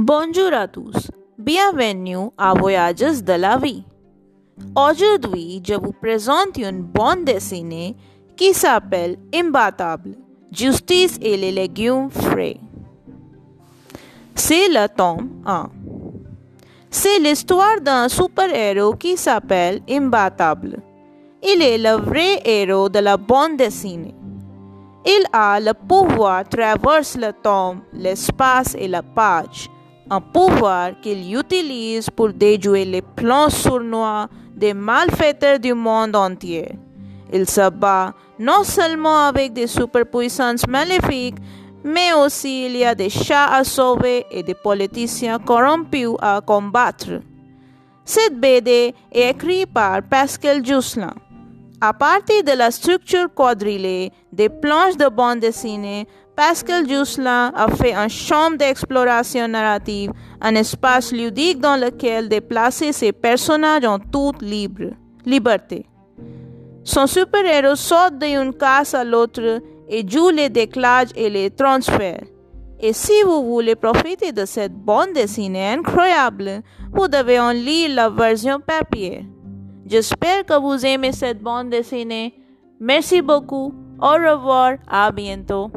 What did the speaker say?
Bonjour à tous, bienvenue à Voyages de la vie. Aujourd'hui, je vous présente une bande dessinée qui s'appelle Imbattable, Justice et les légumes frais. C'est le tome 1. C'est l'histoire d'un super-héros qui s'appelle Imbattable. Il est le vrai héros de la bande dessinée. Il a le pouvoir traverser le temps, l'espace et la page un pouvoir qu'il utilise pour déjouer les plans sournois des malfaiteurs du monde entier. Il se bat non seulement avec des superpuissances maléfiques, mais aussi il y a des chats à sauver et des politiciens corrompus à combattre. Cette BD est écrite par Pascal Jousselin. À partir de la structure quadrillée des planches de bande dessinée, Pascal Jousselin a fait un champ d'exploration narrative, un espace ludique dans lequel déplacer ses personnages en toute liberté. Son super-héros saute d'une case à l'autre et joue les déclages et les transferts. Et si vous voulez profiter de cette bande dessinée incroyable, vous devez en lire la version papier. J'espère que vous aimez cette bande dessinée. Merci beaucoup. Au revoir. À bientôt.